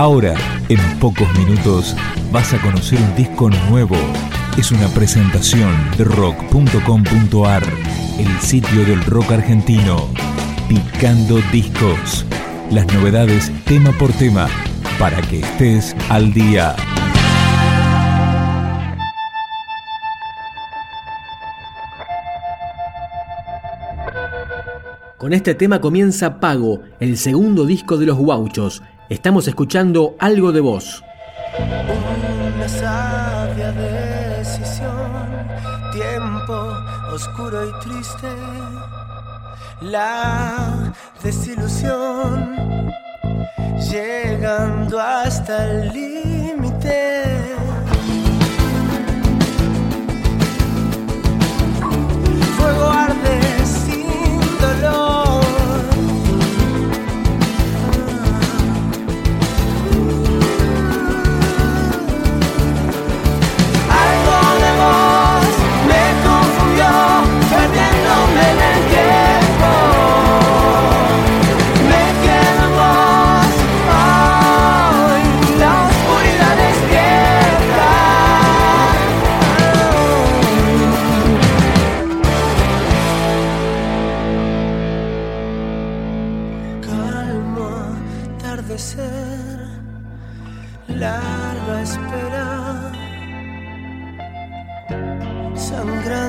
Ahora, en pocos minutos, vas a conocer un disco nuevo. Es una presentación de rock.com.ar, el sitio del rock argentino. Picando discos. Las novedades tema por tema, para que estés al día. Con este tema comienza Pago, el segundo disco de los Guauchos. Estamos escuchando algo de voz. Una sabia decisión, tiempo oscuro y triste, la desilusión, llegando hasta el límite. Sangrando. Una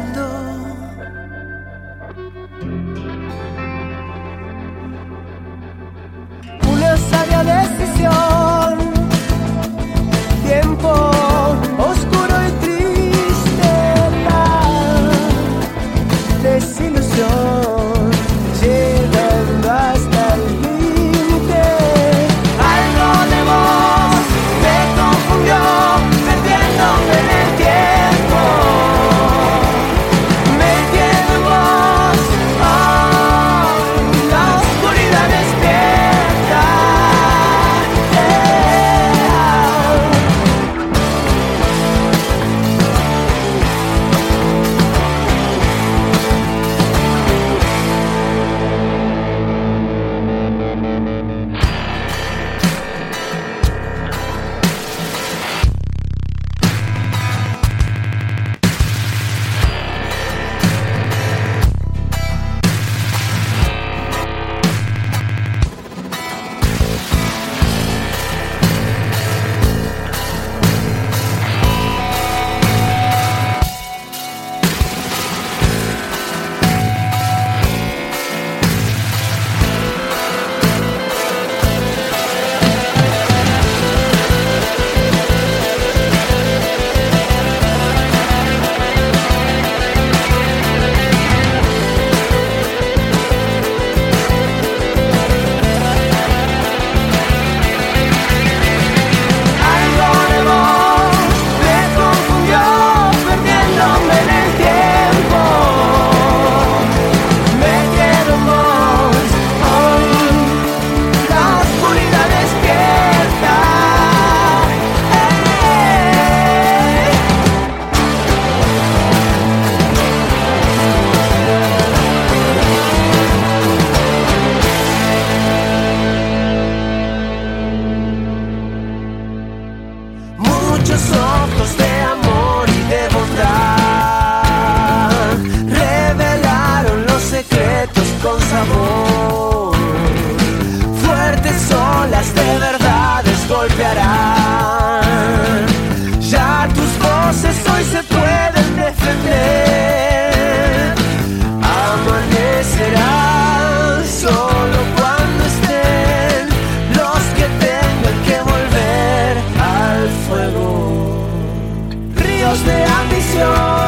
de ambición.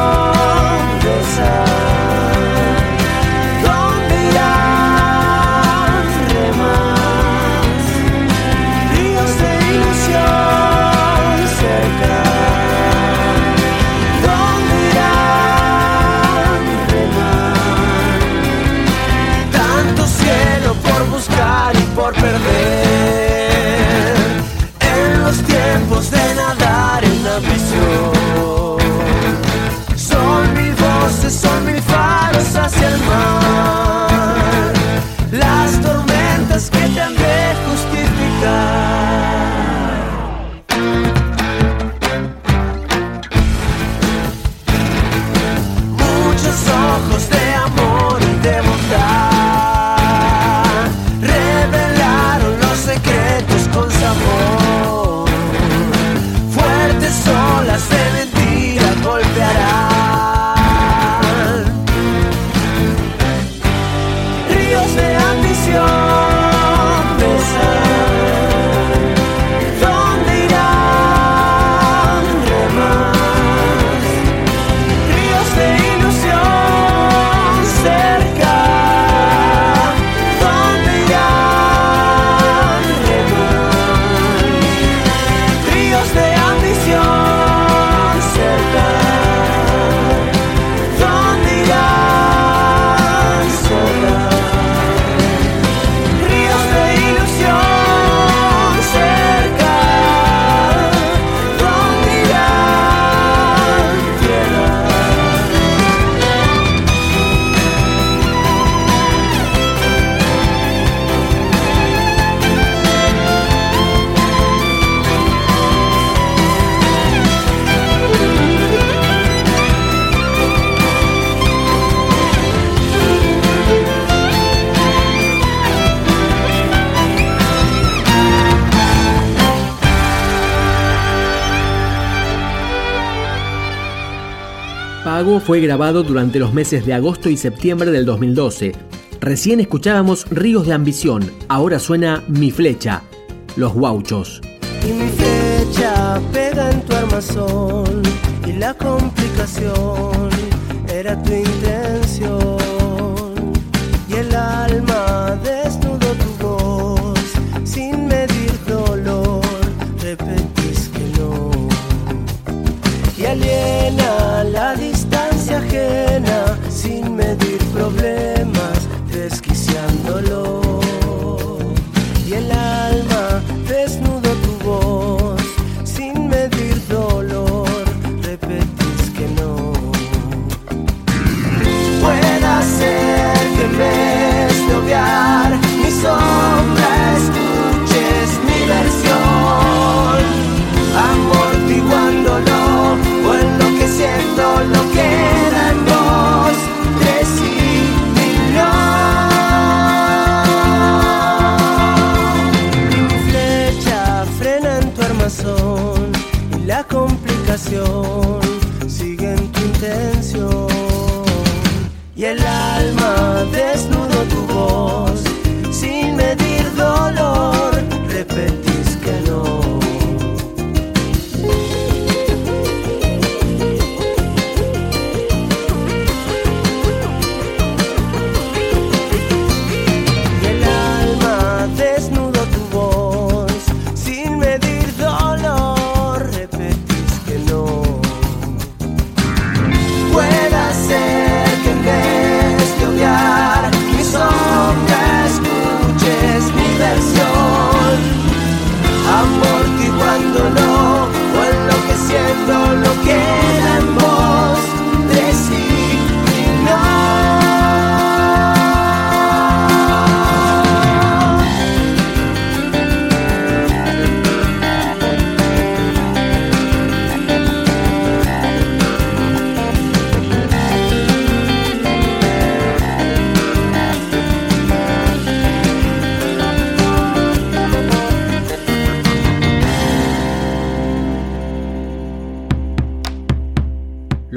Pago fue grabado durante los meses de agosto y septiembre del 2012. Recién escuchábamos Ríos de Ambición, ahora suena Mi Flecha, Los Guauchos. Y mi flecha pega en tu armazón y la complicación era tu intención. Y el alma desnudo tu voz sin medir dolor, repetís que no. Y aliena sin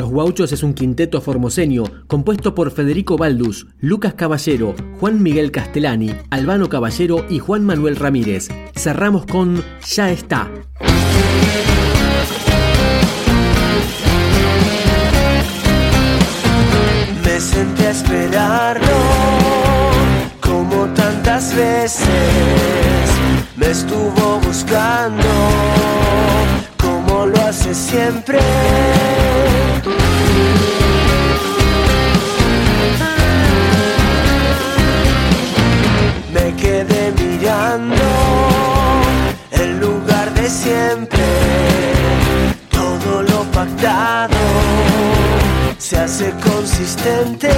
Los Guauchos es un quinteto formoseño compuesto por Federico Baldus, Lucas Caballero, Juan Miguel Castellani, Albano Caballero y Juan Manuel Ramírez. Cerramos con Ya está. Me senté a esperarlo como tantas veces me estuvo buscando como lo hace siempre. Me quedé mirando el lugar de siempre, todo lo pactado se hace consistente.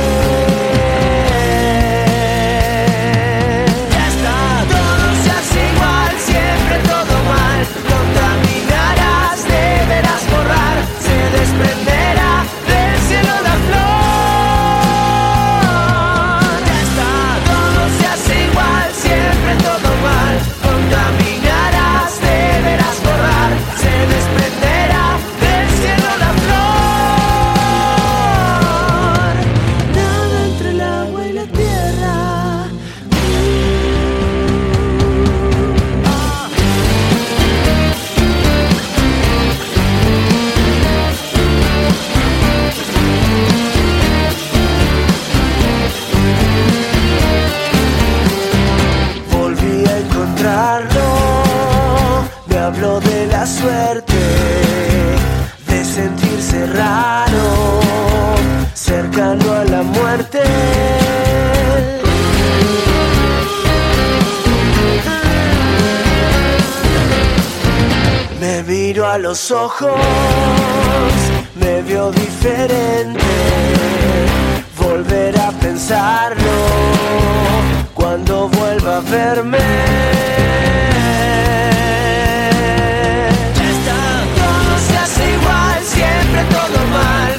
Me miró a los ojos, me vio diferente, volver a pensarlo cuando vuelva a verme. Ya está, todo se hace igual, siempre todo mal.